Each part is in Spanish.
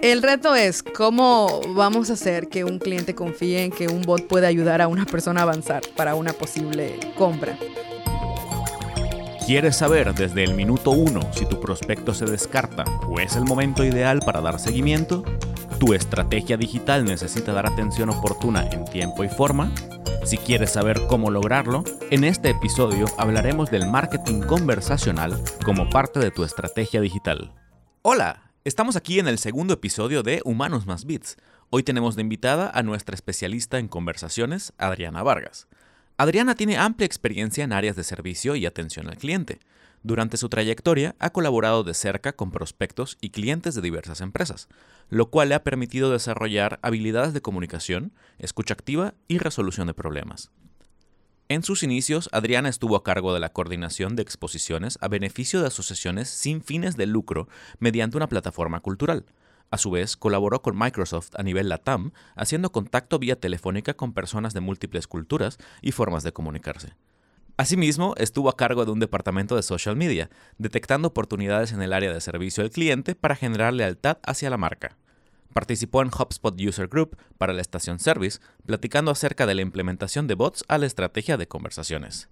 El reto es cómo vamos a hacer que un cliente confíe en que un bot puede ayudar a una persona a avanzar para una posible compra. ¿Quieres saber desde el minuto uno si tu prospecto se descarta o es el momento ideal para dar seguimiento? ¿Tu estrategia digital necesita dar atención oportuna en tiempo y forma? Si quieres saber cómo lograrlo, en este episodio hablaremos del marketing conversacional como parte de tu estrategia digital. Hola, estamos aquí en el segundo episodio de Humanos más Bits. Hoy tenemos de invitada a nuestra especialista en conversaciones, Adriana Vargas. Adriana tiene amplia experiencia en áreas de servicio y atención al cliente. Durante su trayectoria ha colaborado de cerca con prospectos y clientes de diversas empresas, lo cual le ha permitido desarrollar habilidades de comunicación, escucha activa y resolución de problemas. En sus inicios, Adriana estuvo a cargo de la coordinación de exposiciones a beneficio de asociaciones sin fines de lucro mediante una plataforma cultural. A su vez, colaboró con Microsoft a nivel LATAM, haciendo contacto vía telefónica con personas de múltiples culturas y formas de comunicarse. Asimismo, estuvo a cargo de un departamento de social media, detectando oportunidades en el área de servicio al cliente para generar lealtad hacia la marca. Participó en HubSpot User Group para la estación Service, platicando acerca de la implementación de bots a la estrategia de conversaciones.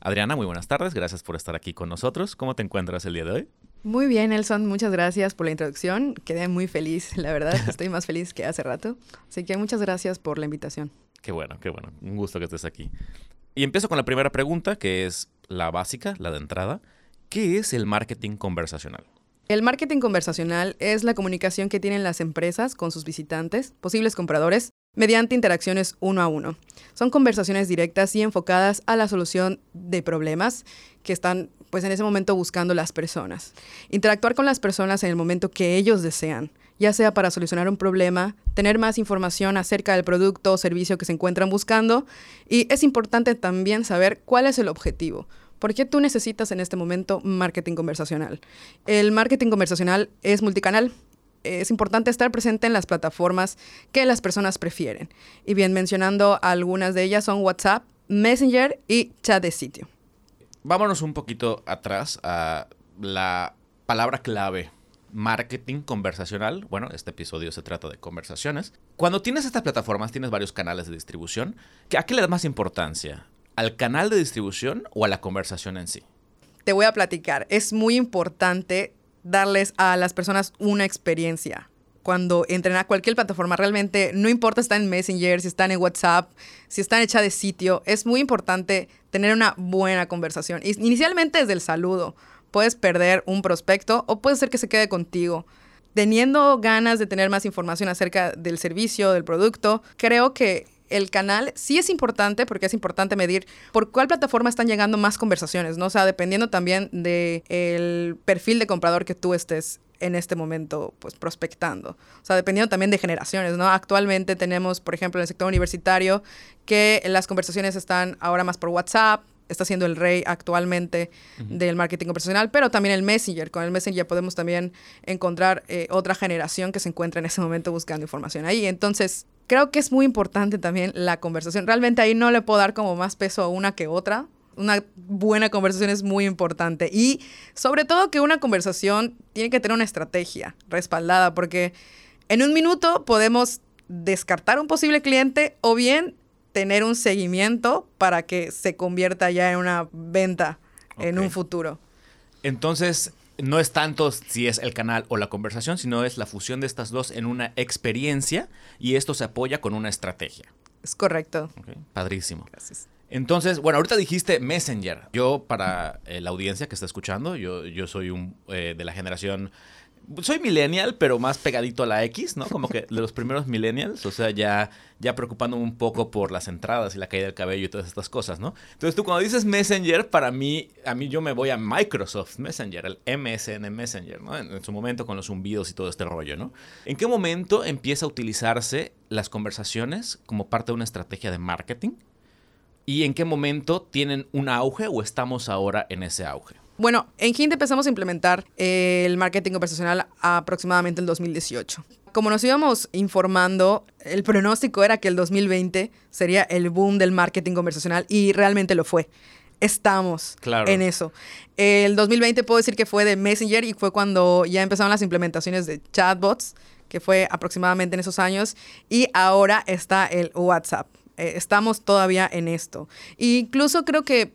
Adriana, muy buenas tardes, gracias por estar aquí con nosotros. ¿Cómo te encuentras el día de hoy? Muy bien, Nelson, muchas gracias por la introducción. Quedé muy feliz, la verdad, estoy más feliz que hace rato. Así que muchas gracias por la invitación. Qué bueno, qué bueno. Un gusto que estés aquí. Y empiezo con la primera pregunta, que es la básica, la de entrada. ¿Qué es el marketing conversacional? El marketing conversacional es la comunicación que tienen las empresas con sus visitantes, posibles compradores, mediante interacciones uno a uno. Son conversaciones directas y enfocadas a la solución de problemas que están pues en ese momento buscando las personas. Interactuar con las personas en el momento que ellos desean, ya sea para solucionar un problema, tener más información acerca del producto o servicio que se encuentran buscando y es importante también saber cuál es el objetivo. ¿Por qué tú necesitas en este momento marketing conversacional? El marketing conversacional es multicanal, es importante estar presente en las plataformas que las personas prefieren. Y bien, mencionando algunas de ellas son WhatsApp, Messenger y chat de sitio. Vámonos un poquito atrás a la palabra clave. Marketing conversacional. Bueno, este episodio se trata de conversaciones. Cuando tienes estas plataformas, tienes varios canales de distribución. ¿A qué le das más importancia? ¿Al canal de distribución o a la conversación en sí? Te voy a platicar. Es muy importante darles a las personas una experiencia. Cuando entren a cualquier plataforma, realmente no importa si están en Messenger, si están en WhatsApp, si están hecha de sitio, es muy importante tener una buena conversación. Inicialmente desde el saludo. Puedes perder un prospecto o puede ser que se quede contigo. Teniendo ganas de tener más información acerca del servicio, del producto, creo que el canal sí es importante porque es importante medir por cuál plataforma están llegando más conversaciones, ¿no? O sea, dependiendo también del perfil de comprador que tú estés en este momento pues prospectando. O sea, dependiendo también de generaciones, ¿no? Actualmente tenemos, por ejemplo, en el sector universitario que las conversaciones están ahora más por WhatsApp, está siendo el rey actualmente del marketing conversacional, pero también el Messenger. Con el Messenger podemos también encontrar eh, otra generación que se encuentra en ese momento buscando información ahí. Entonces, creo que es muy importante también la conversación. Realmente ahí no le puedo dar como más peso a una que otra. Una buena conversación es muy importante. Y sobre todo que una conversación tiene que tener una estrategia respaldada, porque en un minuto podemos descartar un posible cliente o bien tener un seguimiento para que se convierta ya en una venta en un futuro. Entonces, no es tanto si es el canal o la conversación, sino es la fusión de estas dos en una experiencia y esto se apoya con una estrategia. Es correcto. Padrísimo. Gracias. Entonces, bueno, ahorita dijiste Messenger. Yo, para eh, la audiencia que está escuchando, yo, yo soy un, eh, de la generación soy millennial, pero más pegadito a la X, ¿no? Como que de los primeros millennials, o sea, ya, ya preocupándome un poco por las entradas y la caída del cabello y todas estas cosas, ¿no? Entonces tú cuando dices Messenger, para mí, a mí yo me voy a Microsoft Messenger, el MSN Messenger, ¿no? En, su momento con los zumbidos y todo este rollo, ¿no? ¿En qué momento empieza a utilizarse las conversaciones como parte de una estrategia de marketing? ¿Y en qué momento tienen un auge o estamos ahora en ese auge? Bueno, en Hint empezamos a implementar el marketing conversacional aproximadamente en el 2018. Como nos íbamos informando, el pronóstico era que el 2020 sería el boom del marketing conversacional y realmente lo fue. Estamos en eso. El 2020 puedo decir que fue de Messenger y fue cuando ya empezaron las implementaciones de chatbots que fue aproximadamente en esos años, y ahora está el WhatsApp. Eh, estamos todavía en esto. E incluso creo que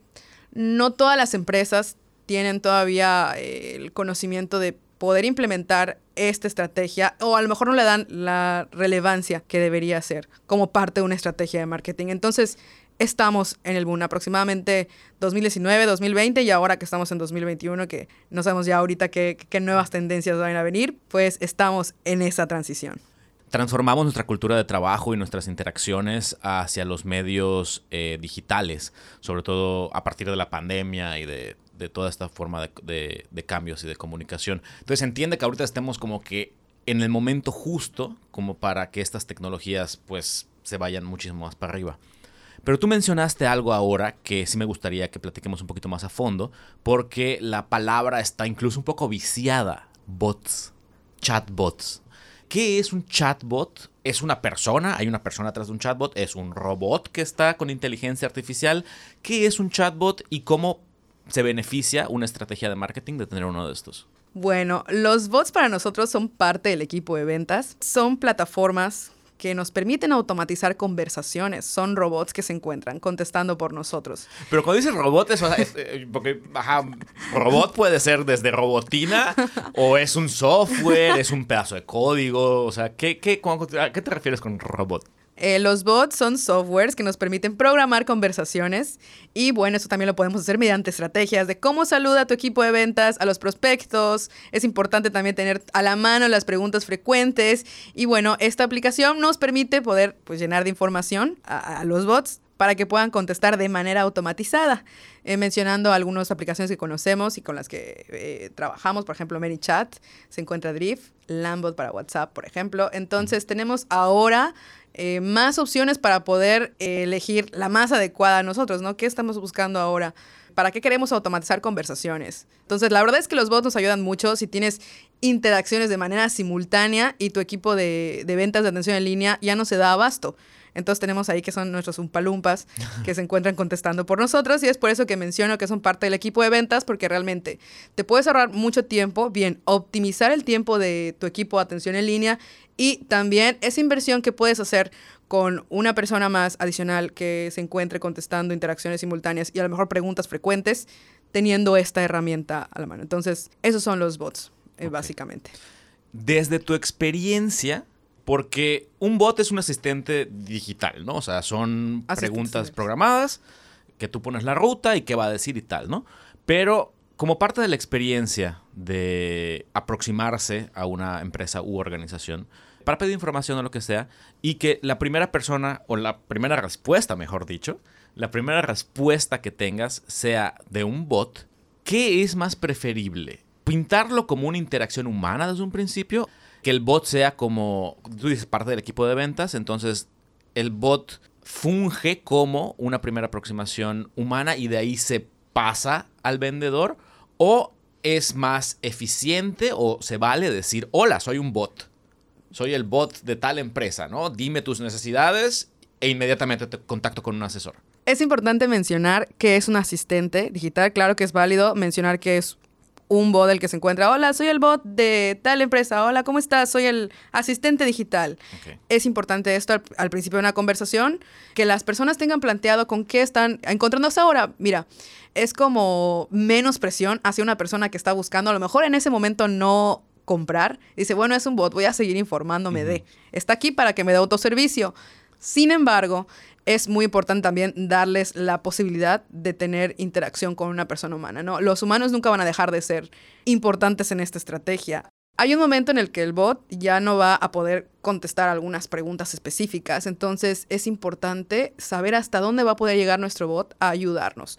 no todas las empresas tienen todavía eh, el conocimiento de poder implementar esta estrategia o a lo mejor no le dan la relevancia que debería ser como parte de una estrategia de marketing. Entonces, estamos en el boom, aproximadamente 2019, 2020 y ahora que estamos en 2021, que no sabemos ya ahorita qué, qué nuevas tendencias van a venir, pues estamos en esa transición. Transformamos nuestra cultura de trabajo y nuestras interacciones hacia los medios eh, digitales, sobre todo a partir de la pandemia y de, de toda esta forma de, de, cambios y de comunicación. Entonces entiende que ahorita estemos como que en el momento justo como para que estas tecnologías pues se vayan muchísimo más para arriba. Pero tú mencionaste algo ahora que sí me gustaría que platiquemos un poquito más a fondo, porque la palabra está incluso un poco viciada. Bots, chatbots. ¿Qué es un chatbot? ¿Es una persona? ¿Hay una persona atrás de un chatbot? ¿Es un robot que está con inteligencia artificial? ¿Qué es un chatbot y cómo se beneficia una estrategia de marketing de tener uno de estos? Bueno, los bots para nosotros son parte del equipo de ventas. Son plataformas que nos permiten automatizar conversaciones. Son robots que se encuentran contestando por nosotros. Pero cuando dices robot, eso es, eh, porque ajá, robot puede ser desde robotina o es un software, es un pedazo de código. O sea, ¿qué, qué, ¿a qué te refieres con robot? Eh, los bots son softwares que nos permiten programar conversaciones y bueno, eso también lo podemos hacer mediante estrategias de cómo saluda a tu equipo de ventas, a los prospectos. Es importante también tener a la mano las preguntas frecuentes y bueno, esta aplicación nos permite poder pues, llenar de información a, a los bots para que puedan contestar de manera automatizada. Eh, mencionando algunas aplicaciones que conocemos y con las que eh, trabajamos, por ejemplo, ManyChat, se encuentra Drift, Lambot para WhatsApp, por ejemplo. Entonces, tenemos ahora eh, más opciones para poder eh, elegir la más adecuada a nosotros, ¿no? ¿Qué estamos buscando ahora? ¿Para qué queremos automatizar conversaciones? Entonces, la verdad es que los bots nos ayudan mucho si tienes interacciones de manera simultánea y tu equipo de, de ventas de atención en línea ya no se da abasto. Entonces tenemos ahí que son nuestros umpalumpas que se encuentran contestando por nosotros y es por eso que menciono que son parte del equipo de ventas porque realmente te puedes ahorrar mucho tiempo, bien, optimizar el tiempo de tu equipo de atención en línea y también esa inversión que puedes hacer con una persona más adicional que se encuentre contestando interacciones simultáneas y a lo mejor preguntas frecuentes teniendo esta herramienta a la mano. Entonces, esos son los bots, eh, okay. básicamente. Desde tu experiencia, porque un bot es un asistente digital, ¿no? O sea, son preguntas programadas que tú pones la ruta y qué va a decir y tal, ¿no? Pero como parte de la experiencia de aproximarse a una empresa u organización para pedir información o lo que sea y que la primera persona o la primera respuesta, mejor dicho, la primera respuesta que tengas sea de un bot, ¿qué es más preferible? ¿Pintarlo como una interacción humana desde un principio? Que el bot sea como, tú dices, parte del equipo de ventas, entonces el bot funge como una primera aproximación humana y de ahí se pasa al vendedor o es más eficiente o se vale decir, hola, soy un bot, soy el bot de tal empresa, ¿no? Dime tus necesidades e inmediatamente te contacto con un asesor. Es importante mencionar que es un asistente digital, claro que es válido mencionar que es un bot del que se encuentra, hola, soy el bot de tal empresa, hola, ¿cómo estás? Soy el asistente digital. Okay. Es importante esto al, al, principio de una conversación, que las personas tengan planteado con qué están encontrándose ahora. Mira, es como menos presión hacia una persona que está buscando, a lo mejor en ese momento no comprar. Dice, bueno, es un bot, voy a seguir informándome uh -huh. de. Está aquí para que me dé autoservicio. Sin embargo, es muy importante también darles la posibilidad de tener interacción con una persona humana, ¿no? Los humanos nunca van a dejar de ser importantes en esta estrategia. Hay un momento en el que el bot ya no va a poder contestar algunas preguntas específicas, entonces es importante saber hasta dónde va a poder llegar nuestro bot a ayudarnos.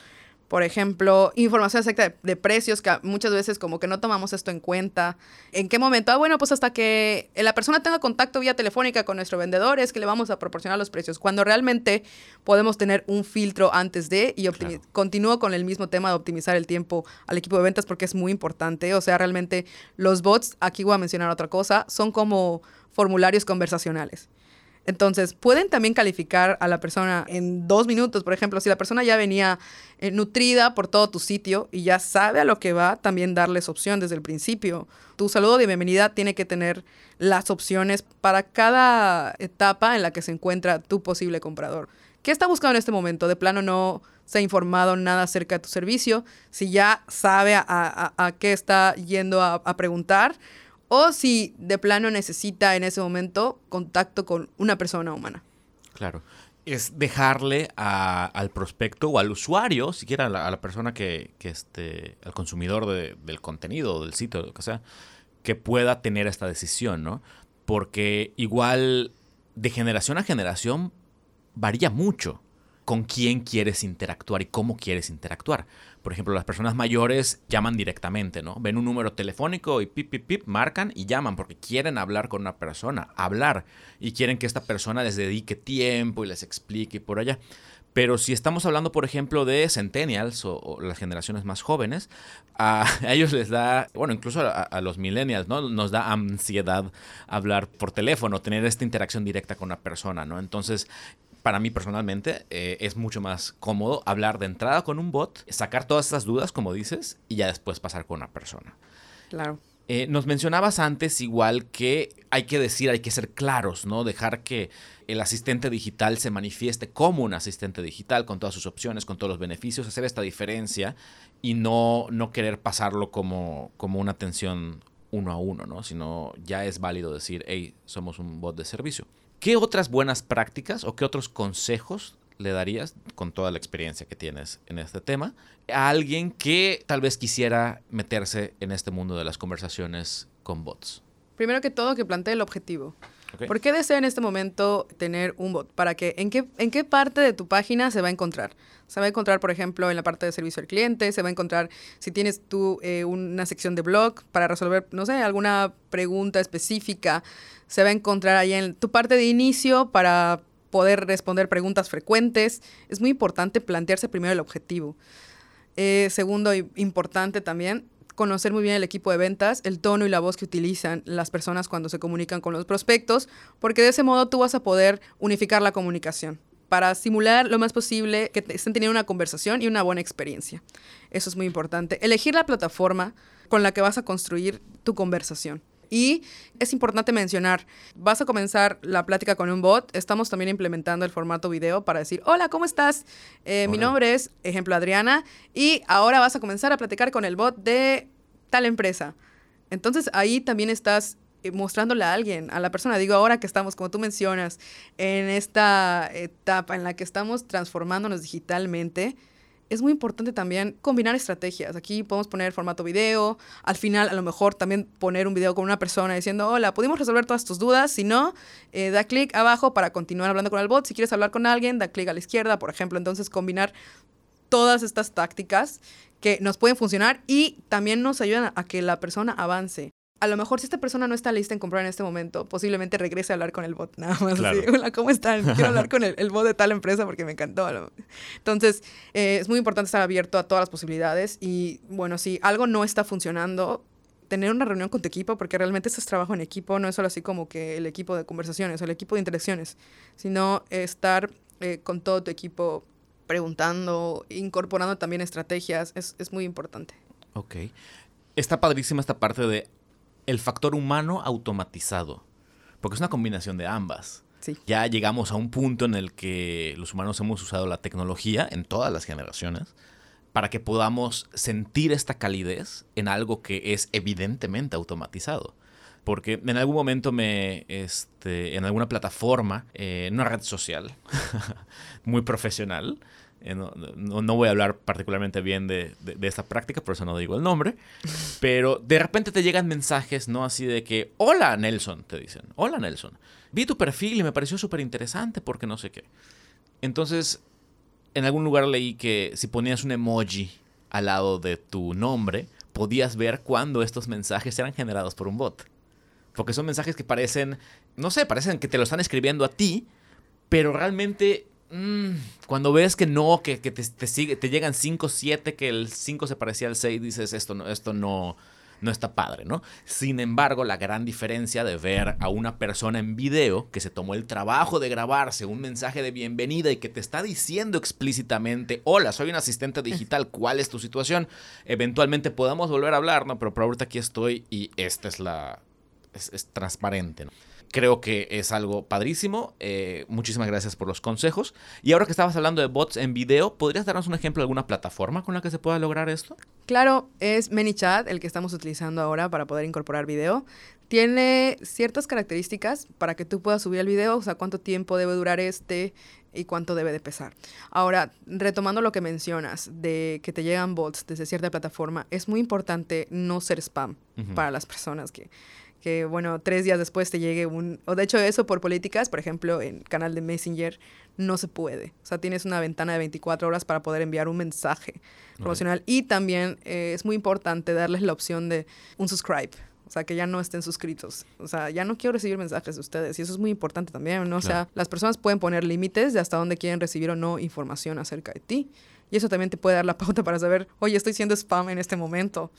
Por ejemplo, información acerca de, de, precios, que muchas veces como que no tomamos esto en cuenta. ¿En qué momento? Ah, bueno, pues hasta que la persona tenga contacto vía telefónica con nuestro vendedor es que le vamos a proporcionar los precios. Cuando realmente podemos tener un filtro antes de y claro. continúo con el mismo tema de optimizar el tiempo al equipo de ventas porque es muy importante. O sea, realmente los bots, aquí voy a mencionar otra cosa, son como formularios conversacionales. Entonces, pueden también calificar a la persona en dos minutos. Por ejemplo, si la persona ya venía eh, nutrida por todo tu sitio y ya sabe a lo que va, también darles opción desde el principio. Tu saludo de bienvenida tiene que tener las opciones para cada etapa en la que se encuentra tu posible comprador. ¿Qué está buscando en este momento? De plano no se ha informado nada acerca de tu servicio. Si ya sabe a, qué está yendo a preguntar o si de plano necesita en ese momento contacto con una persona humana. Claro. Es dejarle al prospecto o al usuario, siquiera a la, persona que, que esté, al consumidor del contenido, del sitio, lo que sea, que pueda tener esta decisión, ¿no? Porque igual de generación a generación varía mucho con quién quieres interactuar y cómo quieres interactuar. Por ejemplo, las personas mayores llaman directamente, ¿no? Ven un número telefónico y pip, pip, pip, marcan y llaman porque quieren hablar con una persona, hablar, y quieren que esta persona les dedique tiempo y les explique por allá. Pero si estamos hablando, por ejemplo, de centennials o, las generaciones más jóvenes, a, ellos les da, bueno, incluso a, a, los millennials, ¿no? Nos da ansiedad hablar por teléfono, tener esta interacción directa con una persona, ¿no? Entonces, para mí personalmente eh, es mucho más cómodo hablar de entrada con un bot, sacar todas esas dudas, como dices, y ya después pasar con una persona. Claro. Eh, nos mencionabas antes igual que hay que decir, hay que ser claros, ¿no? Dejar que el asistente digital se manifieste como un asistente digital, con todas sus opciones, con todos los beneficios, hacer esta diferencia y no, no querer pasarlo como, como una atención uno a uno, ¿no? Sino ya es válido decir, hey, somos un bot de servicio. ¿Qué otras buenas prácticas o qué otros consejos le darías, con toda la experiencia que tienes en este tema, a alguien que tal vez quisiera meterse en este mundo de las conversaciones con bots? Primero que todo, que plantee el objetivo. ¿Por qué desea en este momento tener un bot? ¿Para qué? ¿En, qué? ¿En qué parte de tu página se va a encontrar? Se va a encontrar, por ejemplo, en la parte de servicio al cliente, se va a encontrar si tienes tú eh, una sección de blog para resolver, no sé, alguna pregunta específica, se va a encontrar ahí en tu parte de inicio para poder responder preguntas frecuentes. Es muy importante plantearse primero el objetivo. Eh, segundo, importante también, conocer muy bien el equipo de ventas, el tono y la voz que utilizan las personas cuando se comunican con los prospectos, porque de ese modo tú vas a poder unificar la comunicación para simular lo más posible que estén teniendo una conversación y una buena experiencia. Eso es muy importante. Elegir la plataforma con la que vas a construir tu conversación. Y es importante mencionar, vas a comenzar la plática con un bot, estamos también implementando el formato video para decir, hola, ¿cómo estás? Eh, mi nombre es, ejemplo, Adriana, y ahora vas a comenzar a platicar con el bot de tal empresa. Entonces ahí también estás eh, mostrándole a alguien, a la persona. Digo, ahora que estamos, como tú mencionas, en esta etapa en la que estamos transformándonos digitalmente, es muy importante también combinar estrategias. Aquí podemos poner formato video, al final a lo mejor también poner un video con una persona diciendo, hola, pudimos resolver todas tus dudas, si no, eh, da clic abajo para continuar hablando con el bot. Si quieres hablar con alguien, da clic a la izquierda, por ejemplo. Entonces combinar todas estas tácticas que nos pueden funcionar y también nos ayudan a que la persona avance a lo mejor si esta persona no está lista en comprar en este momento, posiblemente regrese a hablar con el bot, nada más. Hola, ¿cómo están? Quiero hablar con el, bot de tal empresa porque me encantó. Entonces, eh, es muy importante estar abierto a todas las posibilidades y, bueno, si algo no está funcionando, tener una reunión con tu equipo, porque realmente este es trabajo en equipo, no es solo así como que el equipo de conversaciones o el equipo de interacciones, sino estar eh, con todo tu equipo preguntando, incorporando también estrategias, es, es muy importante. Ok. Está padrísima esta parte de el factor humano automatizado, porque es una combinación de ambas. Ya llegamos a un punto en el que los humanos hemos usado la tecnología en todas las generaciones para que podamos sentir esta calidez en algo que es evidentemente automatizado. Porque en algún momento me, este, en alguna plataforma, eh, en una red social muy profesional, eh, no, voy a hablar particularmente bien de, esta práctica, por eso no digo el nombre. Pero de repente te llegan mensajes, ¿no? Así de que, hola Nelson, te dicen. Hola Nelson. Vi tu perfil y me pareció súper interesante porque no sé qué. Entonces, en algún lugar leí que si ponías un emoji al lado de tu nombre, podías ver cuándo estos mensajes eran generados por un bot. Porque son mensajes que parecen, no sé, parecen que te lo están escribiendo a ti, pero realmente Mm, cuando ves que no, que, te, sigue, te llegan 5, 7, que el 5 se parecía al 6, dices, esto no, esto no, no está padre, ¿no? Sin embargo, la gran diferencia de ver a una persona en video que se tomó el trabajo de grabarse un mensaje de bienvenida y que te está diciendo explícitamente, hola, soy un asistente digital, ¿cuál es tu situación? Eventualmente podamos volver a hablar, ¿no? Pero por ahorita aquí estoy y esta es la... es, es transparente, ¿no? Creo que es algo padrísimo. Eh, muchísimas gracias por los consejos. Y ahora que estabas hablando de bots en video, ¿podrías darnos un ejemplo de alguna plataforma con la que se pueda lograr esto? Claro, es ManyChat, el que estamos utilizando ahora para poder incorporar video. Tiene ciertas características para que tú puedas subir el video, o sea, cuánto tiempo debe durar este y cuánto debe de pesar. Ahora, retomando lo que mencionas de que te llegan bots desde cierta plataforma, es muy importante no ser spam para las personas que que, bueno, tres días después te llegue un... O de hecho eso por políticas, por ejemplo, en canal de Messenger no se puede. O sea, tienes una ventana de 24 horas para poder enviar un mensaje promocional. Y también eh, es muy importante darles la opción de un subscribe. O sea, que ya no estén suscritos. O sea, ya no quiero recibir mensajes de ustedes. Y eso es muy importante también, ¿no? O sea, las personas pueden poner límites de hasta dónde quieren recibir o no información acerca de ti. Y eso también te puede dar la pauta para saber, oye, estoy siendo spam en este momento.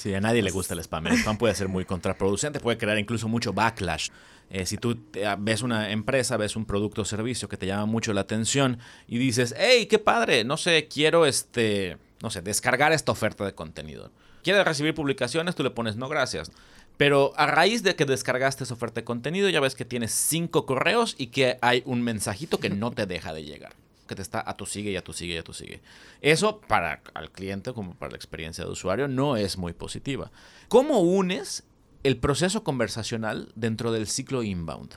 Sí, a nadie le gusta el spam. El spam puede ser muy contraproducente, puede crear incluso mucho backlash. Eh, si tú ah, ves una empresa, ves un producto o servicio que te llama mucho la atención y dices, hey, qué padre, no sé, quiero este, no sé, descargar esta oferta de contenido. ¿Quieres recibir publicaciones? Tú le pones no gracias. Pero a raíz de que descargaste esa oferta de contenido, ya ves que tienes cinco correos y que hay un mensajito que no te deja de llegar que te está a tu sigue y a tu sigue y a tu sigue. Eso para el cliente como para la experiencia de usuario no es muy positiva. ¿Cómo unes el proceso conversacional dentro del ciclo inbound?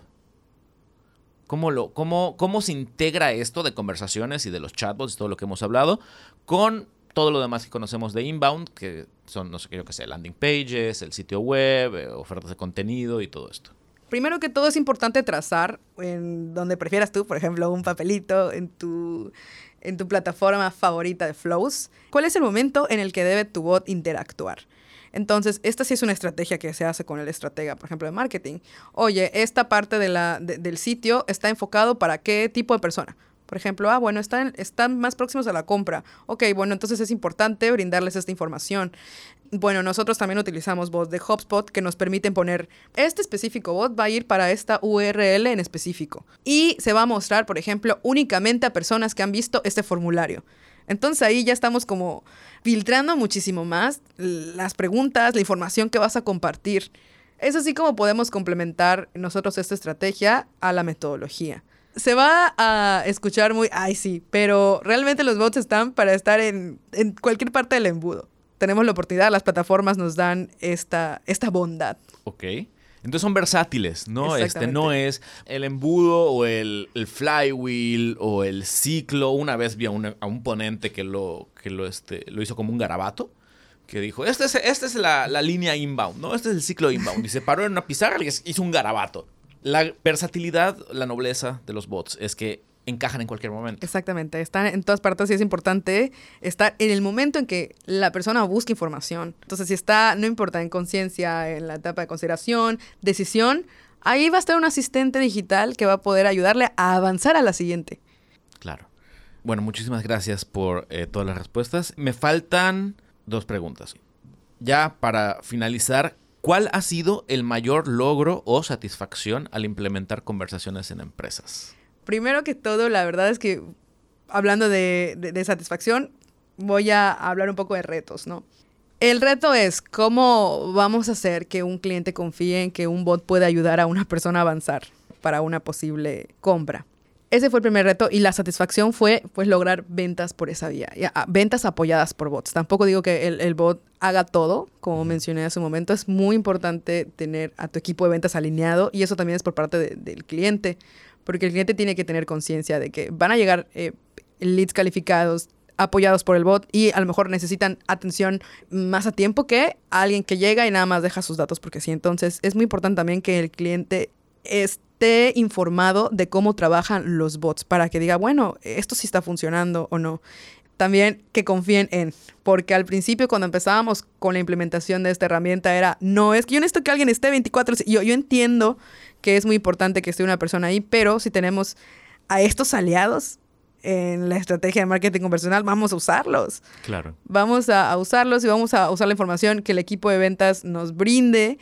¿Cómo, lo, cómo, ¿Cómo se integra esto de conversaciones y de los chatbots y todo lo que hemos hablado con todo lo demás que conocemos de inbound, que son, no sé, qué, que sé, landing pages, el sitio web, eh, ofertas de contenido y todo esto? Primero que todo es importante trazar en donde prefieras tú, por ejemplo, un papelito en tu, en tu plataforma favorita de flows. ¿Cuál es el momento en el que debe tu bot interactuar? Entonces, esta sí es una estrategia que se hace con el estratega, por ejemplo, de marketing. Oye, esta parte del sitio está enfocado para qué tipo de persona. Por ejemplo, ah, bueno, están, están más próximos a la compra. Ok, bueno, entonces es importante brindarles esta información. Bueno, nosotros también utilizamos bots de HubSpot que nos permiten poner este específico bot va a ir para esta URL en específico. Y se va a mostrar, por ejemplo, únicamente a personas que han visto este formulario. Entonces ahí ya estamos como filtrando muchísimo más las preguntas, la información que vas a compartir. Es así como podemos complementar nosotros esta estrategia a la metodología se va a escuchar muy, ay sí, pero realmente los bots están para estar en, cualquier parte del embudo. Tenemos la oportunidad, las plataformas nos dan esta, esta bondad. Ok. Entonces son versátiles, ¿no? Este no es el embudo o el, flywheel o el ciclo. Una vez vi a, un ponente que lo, que lo, este, lo hizo como un garabato que dijo, esta es, esta es la, la, línea inbound, ¿no? Este es el ciclo inbound. Y se paró en una pizarra y hizo un garabato. La versatilidad, la nobleza de los bots es que encajan en cualquier momento. Exactamente, están en todas partes y es importante estar en el momento en que la persona busca información. Entonces, si está, no importa, en conciencia, en la etapa de consideración, decisión, ahí va a estar un asistente digital que va a poder ayudarle a avanzar a la siguiente. Claro. Bueno, muchísimas gracias por eh, todas las respuestas. Me faltan dos preguntas. Ya para finalizar, ¿Cuál ha sido el mayor logro o satisfacción al implementar conversaciones en empresas? Primero que todo, la verdad es que hablando de, satisfacción, voy a hablar un poco de retos, ¿no? El reto es cómo vamos a hacer que un cliente confíe en que un bot puede ayudar a una persona a avanzar para una posible compra. Ese fue el primer reto y la satisfacción fue pues lograr ventas por esa vía, ah, ventas apoyadas por bots. Tampoco digo que el, bot haga todo, como mencioné hace un momento, es muy importante tener a tu equipo de ventas alineado y eso también es por parte del cliente, porque el cliente tiene que tener conciencia de que van a llegar eh, leads calificados, apoyados por el bot y a lo mejor necesitan atención más a tiempo que alguien que llega y nada más deja sus datos porque sí. Entonces es muy importante también que el cliente esté informado de cómo trabajan los bots para que diga, bueno, esto sí está funcionando o no. También que confíen en, porque al principio cuando empezábamos con la implementación de esta herramienta era, no, es que yo necesito que alguien esté 24, yo, yo entiendo que es muy importante que esté una persona ahí, pero si tenemos a estos aliados, en la estrategia de marketing conversional, vamos a usarlos. Claro. Vamos a, a usarlos y vamos a usar la información que el equipo de ventas nos brinde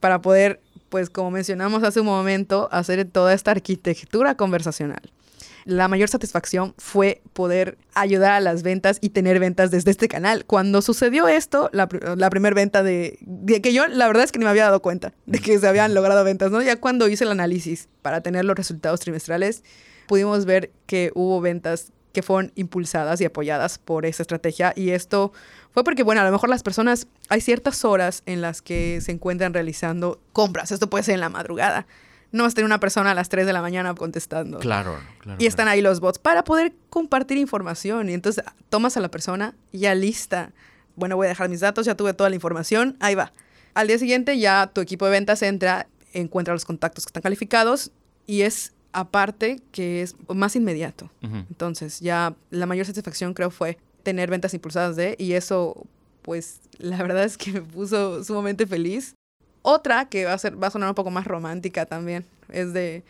para poder, pues como mencionamos hace un momento, hacer toda esta arquitectura conversacional la mayor satisfacción fue poder ayudar a las ventas y tener ventas desde este canal. Cuando sucedió esto, la, primera venta de, de, que yo la verdad es que ni me había dado cuenta de que se habían logrado ventas, ¿no? Ya cuando hice el análisis para tener los resultados trimestrales, pudimos ver que hubo ventas que fueron impulsadas y apoyadas por esa estrategia y esto fue porque, bueno, a lo mejor las personas, hay ciertas horas en las que se encuentran realizando compras, esto puede ser en la madrugada, no vas a tener una persona a las 3 de la mañana contestando. Claro, claro. Y están ahí los bots para poder compartir información. Y entonces tomas a la persona ya lista. Bueno, voy a dejar mis datos, ya tuve toda la información, ahí va. Al día siguiente ya tu equipo de ventas entra, encuentra los contactos que están calificados y es aparte que es más inmediato. Uh -huh. Entonces ya la mayor satisfacción creo fue tener ventas impulsadas de y eso pues la verdad es que me puso sumamente feliz otra que va a, ser, va a sonar un poco más romántica también es de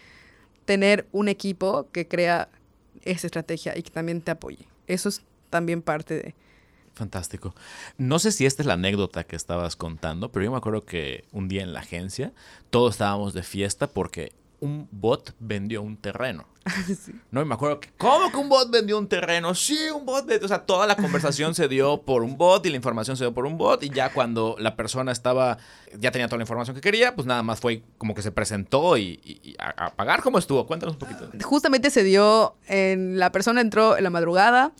tener un equipo que crea esa estrategia y que también te apoye. Eso es también parte de... Fantástico. No sé si esta es la anécdota que estabas contando, pero yo me acuerdo que un día en la agencia todos estábamos de fiesta porque un bot vendió un terreno. sí. No, y me acuerdo que, ¿cómo que un bot vendió un terreno? Sí, un bot vendió. O sea, toda la conversación se dio por un bot y la información se dio por un bot. Y ya cuando la persona estaba, ya tenía toda la información que quería, pues nada más fue como que se presentó y, y, a, pagar. ¿Cómo estuvo? Cuéntanos un poquito. Justamente se dio, en, la persona entró en la madrugada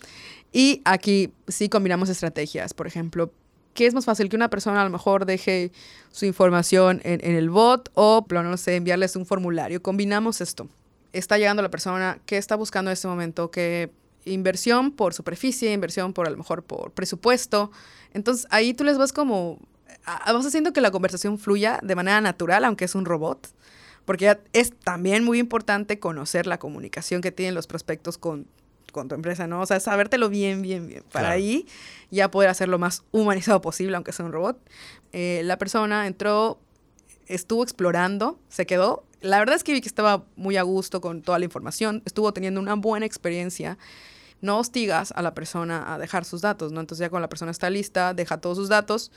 y aquí sí combinamos estrategias. Por ejemplo, ¿qué es más fácil? Que una persona a lo mejor deje su información en, en el bot o, no sé, enviarles un formulario. Combinamos esto. Está llegando la persona que está buscando en este momento que inversión por superficie, inversión por a lo mejor por presupuesto. Entonces ahí tú les vas como, vas haciendo que la conversación fluya de manera natural, aunque es un robot, porque es también muy importante conocer la comunicación que tienen los prospectos con con tu empresa, ¿no? O sea, sabértelo bien, bien, bien. Para claro. ahí ya poder hacerlo más humanizado posible, aunque sea un robot. Eh, la persona entró, estuvo explorando, se quedó. La verdad es que vi que estaba muy a gusto con toda la información, estuvo teniendo una buena experiencia. No hostigas a la persona a dejar sus datos, ¿no? Entonces ya cuando la persona está lista, deja todos sus datos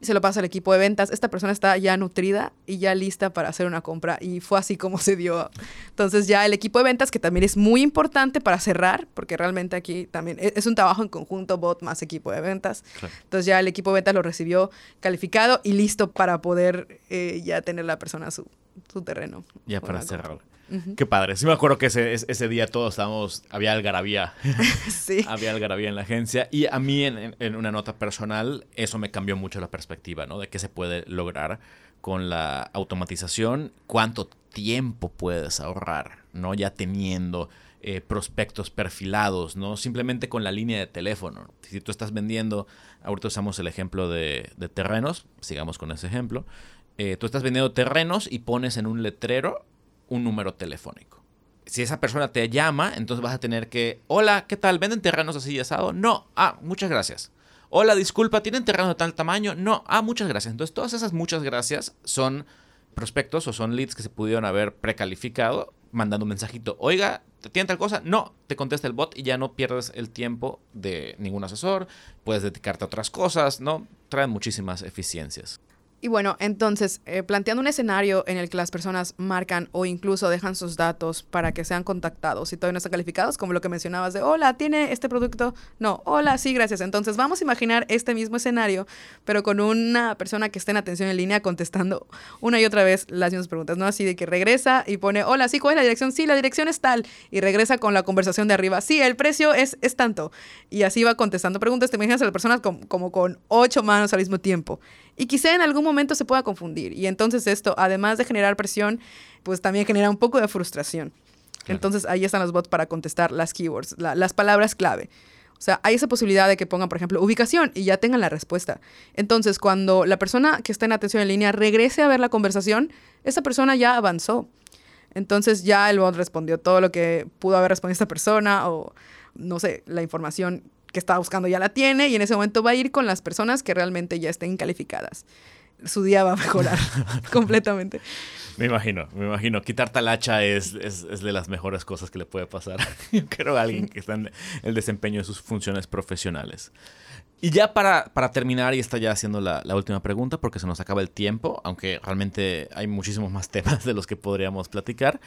se lo pasa al equipo de ventas. Esta persona está ya nutrida y ya lista para hacer una compra y fue así como se dio. Entonces ya el equipo de ventas, que también es muy importante para cerrar, porque realmente aquí también es un trabajo en conjunto, bot más equipo de ventas. Claro. Entonces ya el equipo de ventas lo recibió calificado y listo para poder eh, ya tener la persona su, su terreno. Ya para cerrar. Uh -huh. Qué padre. Sí me acuerdo que ese, ese día todos estábamos, había algarabía. sí. había algarabía en la agencia. Y a mí, en, en, una nota personal, eso me cambió mucho la perspectiva, ¿no? De qué se puede lograr con la automatización, cuánto tiempo puedes ahorrar, ¿no? Ya teniendo eh, prospectos perfilados, ¿no? Simplemente con la línea de teléfono. Si tú estás vendiendo, ahorita usamos el ejemplo de, de terrenos, sigamos con ese ejemplo. Eh, tú estás vendiendo terrenos y pones en un letrero un número telefónico. Si esa persona te llama, entonces vas a tener que, hola, ¿qué tal? ¿Venden terrenos así y asado? No, ah, muchas gracias. Hola, disculpa, ¿tienen terrenos de tal tamaño? No, ah, muchas gracias. Entonces todas esas muchas gracias son prospectos o son leads que se pudieron haber precalificado mandando un mensajito. Oiga, ¿tienen tal cosa? No, te contesta el bot y ya no pierdes el tiempo de ningún asesor. Puedes dedicarte a otras cosas, ¿no? Traen muchísimas eficiencias. Y bueno, entonces, eh, planteando un escenario en el que las personas marcan o incluso dejan sus datos para que sean contactados y todavía no están calificados, como lo que mencionabas de, hola, ¿tiene este producto? No, hola, sí, gracias. Entonces, vamos a imaginar este mismo escenario, pero con una persona que esté en atención en línea contestando una y otra vez las mismas preguntas, ¿no? Así de que regresa y pone, hola, sí, ¿cuál es la dirección? Sí, la dirección es tal. Y regresa con la conversación de arriba, sí, el precio es, es tanto. Y así va contestando preguntas. Te imaginas a las personas como, como con ocho manos al mismo tiempo. Y quizá en algún momento se pueda confundir. Y entonces esto, además de generar presión, pues también genera un poco de frustración. Claro. Entonces ahí están los bots para contestar las keywords, la, las palabras clave. O sea, hay esa posibilidad de que pongan, por ejemplo, ubicación y ya tengan la respuesta. Entonces, cuando la persona que está en atención en línea regrese a ver la conversación, esa persona ya avanzó. Entonces ya el bot respondió todo lo que pudo haber respondido esta persona o, no sé, la información estaba buscando ya la tiene y en ese momento va a ir con las personas que realmente ya estén calificadas. Su día va a mejorar completamente. Me imagino, me imagino. Quitar talacha es, es, es, de las mejores cosas que le puede pasar. Yo creo a alguien que está en el desempeño de sus funciones profesionales. Y ya para, para, terminar, y esta ya la, la, última pregunta, porque se nos acaba el tiempo, aunque realmente hay muchísimos más temas de los que podríamos platicar.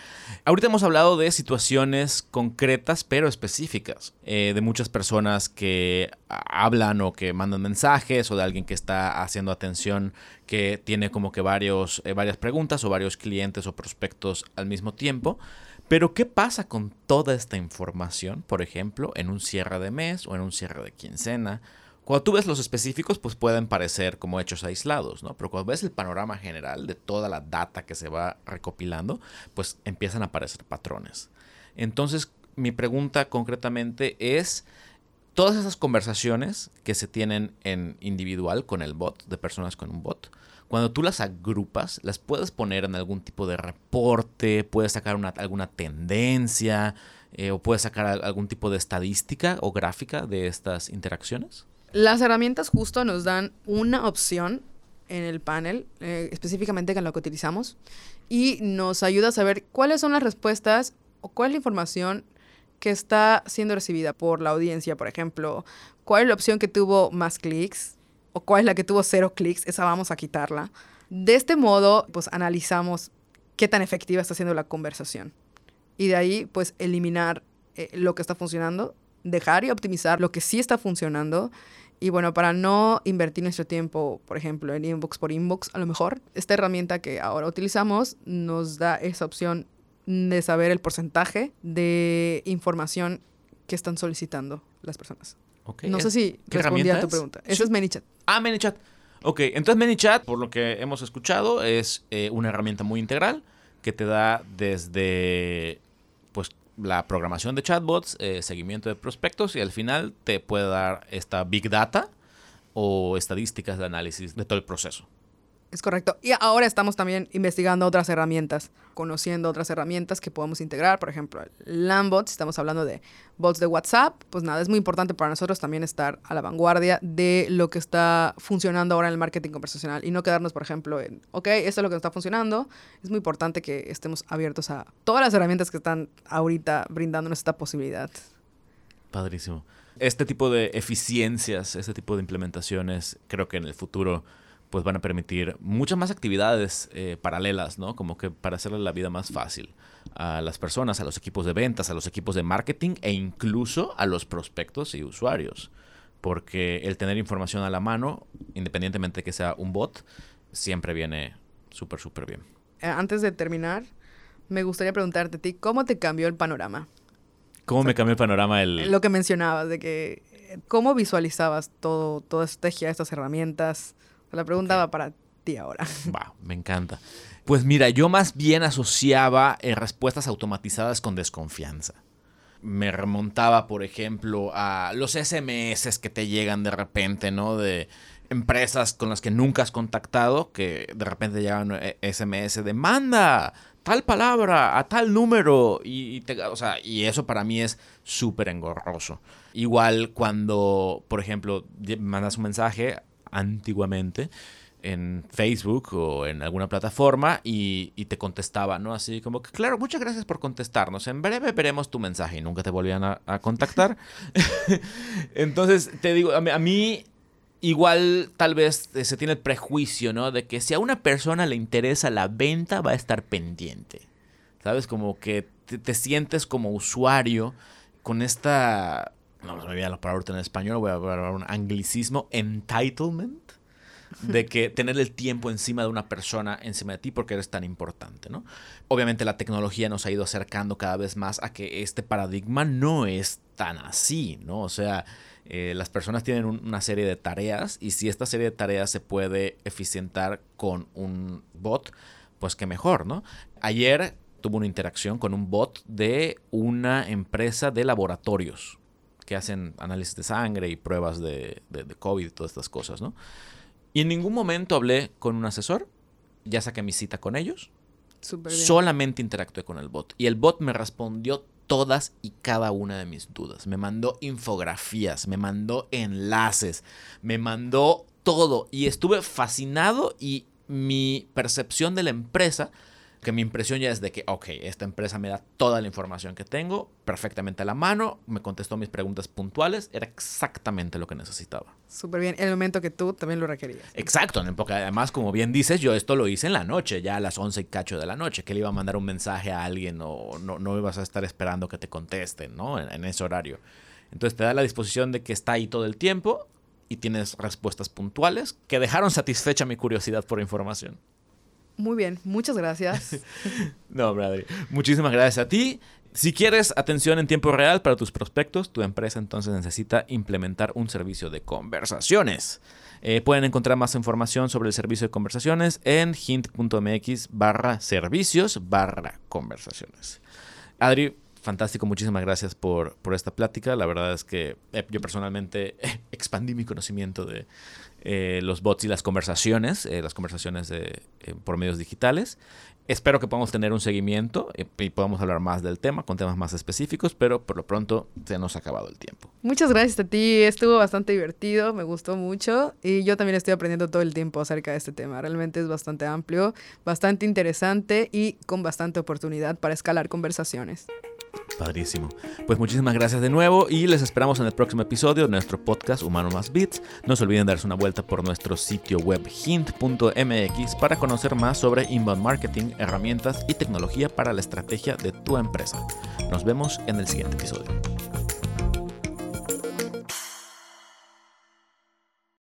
Ahorita hemos hablado de situaciones concretas, pero específicas, eh, de muchas personas que hablan o que mandan mensajes, o de alguien que está haciendo atención, que tiene como que varios, eh, varias preguntas o varios clientes o prospectos al mismo tiempo. Pero ¿qué pasa con toda esta información, por ejemplo, en un cierre de mes o en un cierre de quincena? Cuando tú ves los específicos, pues pueden parecer como hechos aislados, ¿no? Pero cuando ves el panorama general de toda la data que se va recopilando, pues empiezan a aparecer patrones. Entonces, mi pregunta concretamente es, todas esas conversaciones que se tienen en individual con el bot, de personas con un bot, cuando tú las agrupas, las puedes poner en algún tipo de reporte, puedes sacar una, alguna tendencia eh, o puedes sacar algún tipo de estadística o gráfica de estas interacciones. Las herramientas justo nos dan una opción en el panel, eh, específicamente con lo que utilizamos, y nos ayuda a saber cuáles son las respuestas o cuál es la información que está siendo recibida por la audiencia, por ejemplo, cuál es la opción que tuvo más clics o cuál es la que tuvo cero clics, esa vamos a quitarla. De este modo, pues analizamos qué tan efectiva está siendo la conversación. Y de ahí, pues eliminar eh, lo que está funcionando, dejar y optimizar lo que sí está funcionando y bueno, para no invertir nuestro tiempo, por ejemplo, en inbox por inbox, a lo mejor esta herramienta que ahora utilizamos nos da esa opción de saber el porcentaje de información que están solicitando las personas. No sé si respondí a tu pregunta. Eso es ManyChat. Ah, ManyChat. Ok, entonces ManyChat, por lo que hemos escuchado, es eh, una herramienta muy integral que te da desde pues la programación de chatbots, eh, seguimiento de prospectos y al final te puede dar esta big data o estadísticas de análisis de todo el proceso. Es correcto. Y ahora estamos también investigando otras herramientas, conociendo otras herramientas que podemos integrar. Por ejemplo, Lambot, si estamos hablando de bots de WhatsApp, pues nada, es muy importante para nosotros también estar a la vanguardia de lo que está funcionando ahora en el marketing conversacional y no quedarnos, por ejemplo, en, ok, esto es lo que está funcionando. Es muy importante que estemos abiertos a todas las herramientas que están ahorita brindándonos esta posibilidad. Padrísimo. Este tipo de eficiencias, este tipo de implementaciones, creo que en el futuro pues van a permitir muchas más actividades eh, paralelas, ¿no? Como que para hacerle la vida más fácil a las personas, a los equipos de ventas, a los equipos de marketing e incluso a los prospectos y usuarios. Porque el tener información a la mano, independientemente de que sea un bot, siempre viene súper, súper bien. Eh, antes de terminar, me gustaría preguntarte a ti, ¿cómo te cambió el panorama? ¿Cómo me cambió el panorama? El... Lo que mencionabas, de que, ¿cómo visualizabas todo, toda esta estrategia, estas herramientas? La pregunta va para ti ahora. Va, me encanta. Pues mira, yo más bien asociaba eh, respuestas automatizadas con desconfianza. Me remontaba, por ejemplo, a los SMS que te llegan de repente, ¿no? De empresas con las que nunca has contactado, que de repente llegan SMS eh, de manda tal palabra a tal número. Y, o sea, y eso para mí es súper engorroso. Igual cuando, por ejemplo, mandas un mensaje antiguamente en Facebook o en alguna plataforma y, te contestaba, ¿no? Así como que, claro, muchas gracias por contestarnos. En breve veremos tu mensaje y nunca te volvían a, contactar. Entonces, te digo, a mí, igual tal vez se tiene el prejuicio, ¿no? De que si a una persona le interesa la venta, va a estar pendiente. ¿Sabes? Como que te sientes como usuario con esta no me olvidé la palabra en español, voy a hablar un anglicismo, entitlement, de que tener el tiempo encima de una persona, encima de ti, porque eres tan importante, ¿no? Obviamente la tecnología nos ha ido acercando cada vez más a que este paradigma no es tan así, ¿no? O sea, eh, las personas tienen una serie de tareas y si esta serie de tareas se puede eficientar con un bot, pues qué mejor, ¿no? Ayer tuve una interacción con un bot de una empresa de laboratorios que hacen análisis de sangre y pruebas de, de, COVID y todas estas cosas, ¿no? Y en ningún momento hablé con un asesor, ya saqué mi cita con ellos, solamente interactué con el bot. Y el bot me respondió todas y cada una de mis dudas. Me mandó infografías, me mandó enlaces, me mandó todo. Y estuve fascinado y mi percepción de la empresa que mi impresión ya es de que, ok, esta empresa me da toda la información que tengo perfectamente a la mano, me contestó mis preguntas puntuales, era exactamente lo que necesitaba. Súper bien, el momento que tú también lo requerías. Exacto, porque además, como bien dices, yo esto lo hice en la noche, ya a las 11 y cacho de la noche, que le iba a mandar un mensaje a alguien o no, no ibas a estar esperando que te contesten, ¿no? En, en ese horario. Entonces te da la disposición de que está ahí todo el tiempo y tienes respuestas puntuales que dejaron satisfecha mi curiosidad por información. Muy bien, muchas gracias. no, Bradley. Muchísimas gracias a ti. Si quieres atención en tiempo real para tus prospectos, tu empresa entonces necesita implementar un servicio de conversaciones. Eh, pueden encontrar más información sobre el servicio de conversaciones en hint.mx barra servicios barra conversaciones. Adri, fantástico, muchísimas gracias por, por esta plática. La verdad es que eh, yo personalmente expandí mi conocimiento de eh, los bots y las conversaciones, eh, las conversaciones de, por medios digitales. Espero que podamos tener un seguimiento y podamos hablar más del tema, con temas más específicos, pero por lo pronto se nos ha acabado el tiempo. Muchas gracias a ti, estuvo bastante divertido, me gustó mucho y yo también estoy aprendiendo todo el tiempo acerca de este tema. Realmente es bastante amplio, bastante interesante y con bastante oportunidad para escalar conversaciones. Padrísimo. Pues muchísimas gracias de nuevo y les esperamos en el próximo episodio de nuestro podcast Humano Más Bits. No se olviden darse una vuelta por nuestro sitio web hint.mx para conocer más sobre inbound marketing, herramientas y tecnología para la estrategia de tu empresa. Nos vemos en el siguiente episodio.